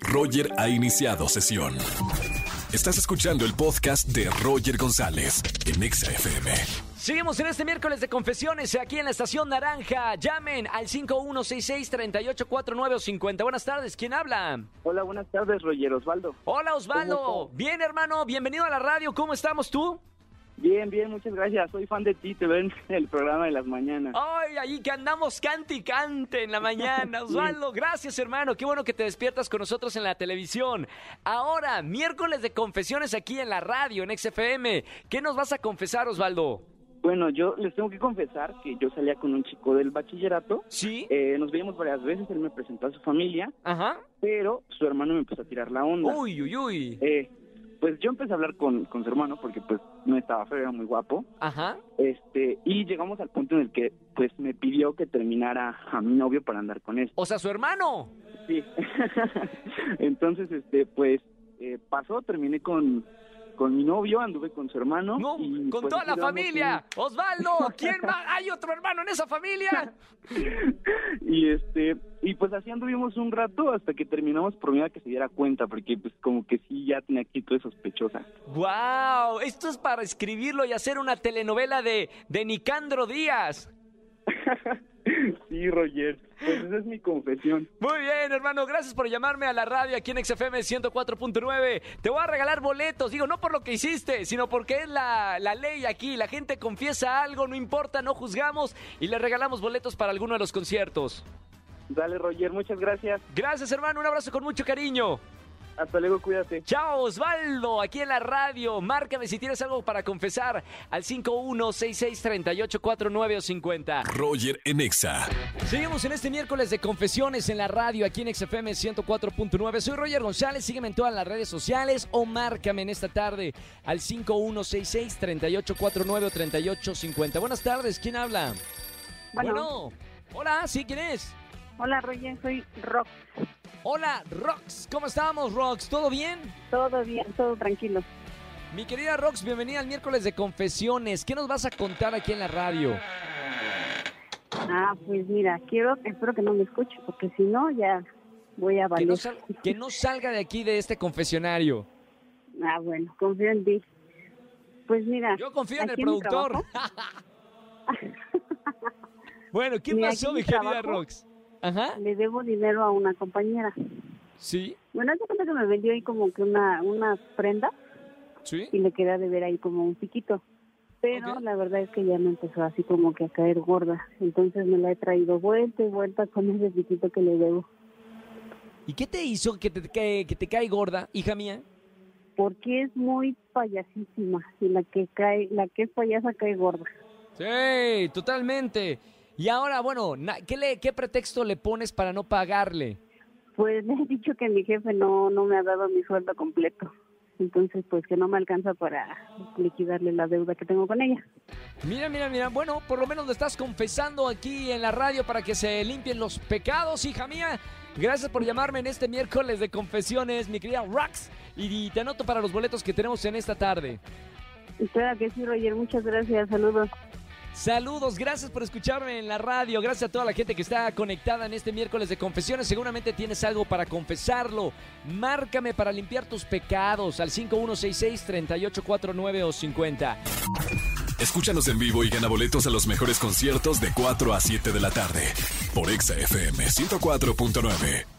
Roger ha iniciado sesión. Estás escuchando el podcast de Roger González en Exa FM. Seguimos en este miércoles de confesiones aquí en la estación Naranja. Llamen al 5166-3849 o 50. Buenas tardes, ¿quién habla? Hola, buenas tardes, Roger Osvaldo. Hola Osvaldo. Bien, hermano, bienvenido a la radio. ¿Cómo estamos tú? Bien, bien, muchas gracias. Soy fan de ti, te ven en el programa de las mañanas. Ay, ahí que andamos cante y cante en la mañana. Osvaldo, gracias, hermano. Qué bueno que te despiertas con nosotros en la televisión. Ahora, miércoles de confesiones aquí en la radio, en XFM. ¿Qué nos vas a confesar, Osvaldo? Bueno, yo les tengo que confesar que yo salía con un chico del bachillerato. ¿Sí? Eh, nos veíamos varias veces, él me presentó a su familia, Ajá. pero su hermano me empezó a tirar la onda. Uy, uy, uy. Eh, pues yo empecé a hablar con, con su hermano porque pues no estaba feo, era muy guapo. Ajá. Este, y llegamos al punto en el que pues me pidió que terminara a mi novio para andar con él. O sea, su hermano. Sí. Entonces, este, pues eh, pasó, terminé con, con mi novio, anduve con su hermano. No, y, con pues, toda la familia. Osvaldo, ¿quién más? ¿Hay otro hermano en esa familia? Y este, y pues así anduvimos un rato hasta que terminamos por miedo a que se diera cuenta, porque pues como que sí ya tenía actitudes sospechosas. ¡Wow! Esto es para escribirlo y hacer una telenovela de, de Nicandro Díaz. sí, Roger, pues esa es mi confesión. Muy bien, hermano. Gracias por llamarme a la radio aquí en XFM 104.9. Te voy a regalar boletos. Digo, no por lo que hiciste, sino porque es la, la ley aquí. La gente confiesa algo, no importa, no juzgamos y le regalamos boletos para alguno de los conciertos. Dale, Roger, muchas gracias. Gracias, hermano. Un abrazo con mucho cariño. Hasta luego, cuídate. Chao, Osvaldo, aquí en la radio. Márcame si tienes algo para confesar al 51663849 o 50. Roger en Exa. Seguimos en este miércoles de confesiones en la radio aquí en XFM 104.9. Soy Roger González, sígueme en todas las redes sociales o márcame en esta tarde al 5166-3849 o 3850. Buenas tardes, ¿quién habla? Bueno. Hola, ¿sí quién es? Hola, Roger, soy Rox. Hola, Rox, ¿cómo estamos, Rox? ¿Todo bien? Todo bien, todo tranquilo. Mi querida Rox, bienvenida al miércoles de confesiones. ¿Qué nos vas a contar aquí en la radio? Ah, pues mira, quiero, espero que no me escuche, porque si no, ya voy a Que valer. no, sal- que no salga de aquí de este confesionario. Ah, bueno, confío en ti. Pues mira. Yo confío en el productor. bueno, ¿qué Mira, pasó, mi mi querida. Rox? Ajá, Le debo dinero a una compañera. sí, Bueno, hace cuenta que me vendió ahí como que una, una prenda sí. y le quería deber ahí como un piquito. Pero Ok. la verdad es que ya me empezó así como que a caer gorda. Entonces me la he traído vuelta y vuelta con ese piquito que le debo. ¿Y qué te hizo que te, que, que te cae gorda, hija mía? porque es muy payasísima y la que cae, la que es payasa cae gorda. Sí, totalmente. Y ahora, bueno, ¿qué, le, ¿qué pretexto le pones para no pagarle? Pues le he dicho que mi jefe no no me ha dado mi sueldo completo. Entonces, pues que no me alcanza para liquidarle la deuda que tengo con ella. Mira, mira, mira. Bueno, por lo menos lo estás confesando aquí en la radio para que se limpien los pecados, hija mía. Gracias por llamarme en este miércoles de confesiones, mi querida Rox. Y te anoto para los boletos que tenemos en esta tarde. Claro que sí, Roger, muchas gracias, saludos. Saludos, gracias por escucharme en la radio, gracias a toda la gente que está conectada en este miércoles de confesiones. Seguramente tienes algo para confesarlo. Márcame para limpiar tus pecados al 5166-3849 o 50. Escúchanos en vivo y gana boletos a los mejores conciertos de 4 a 7 de la tarde por Exa FM 104.9.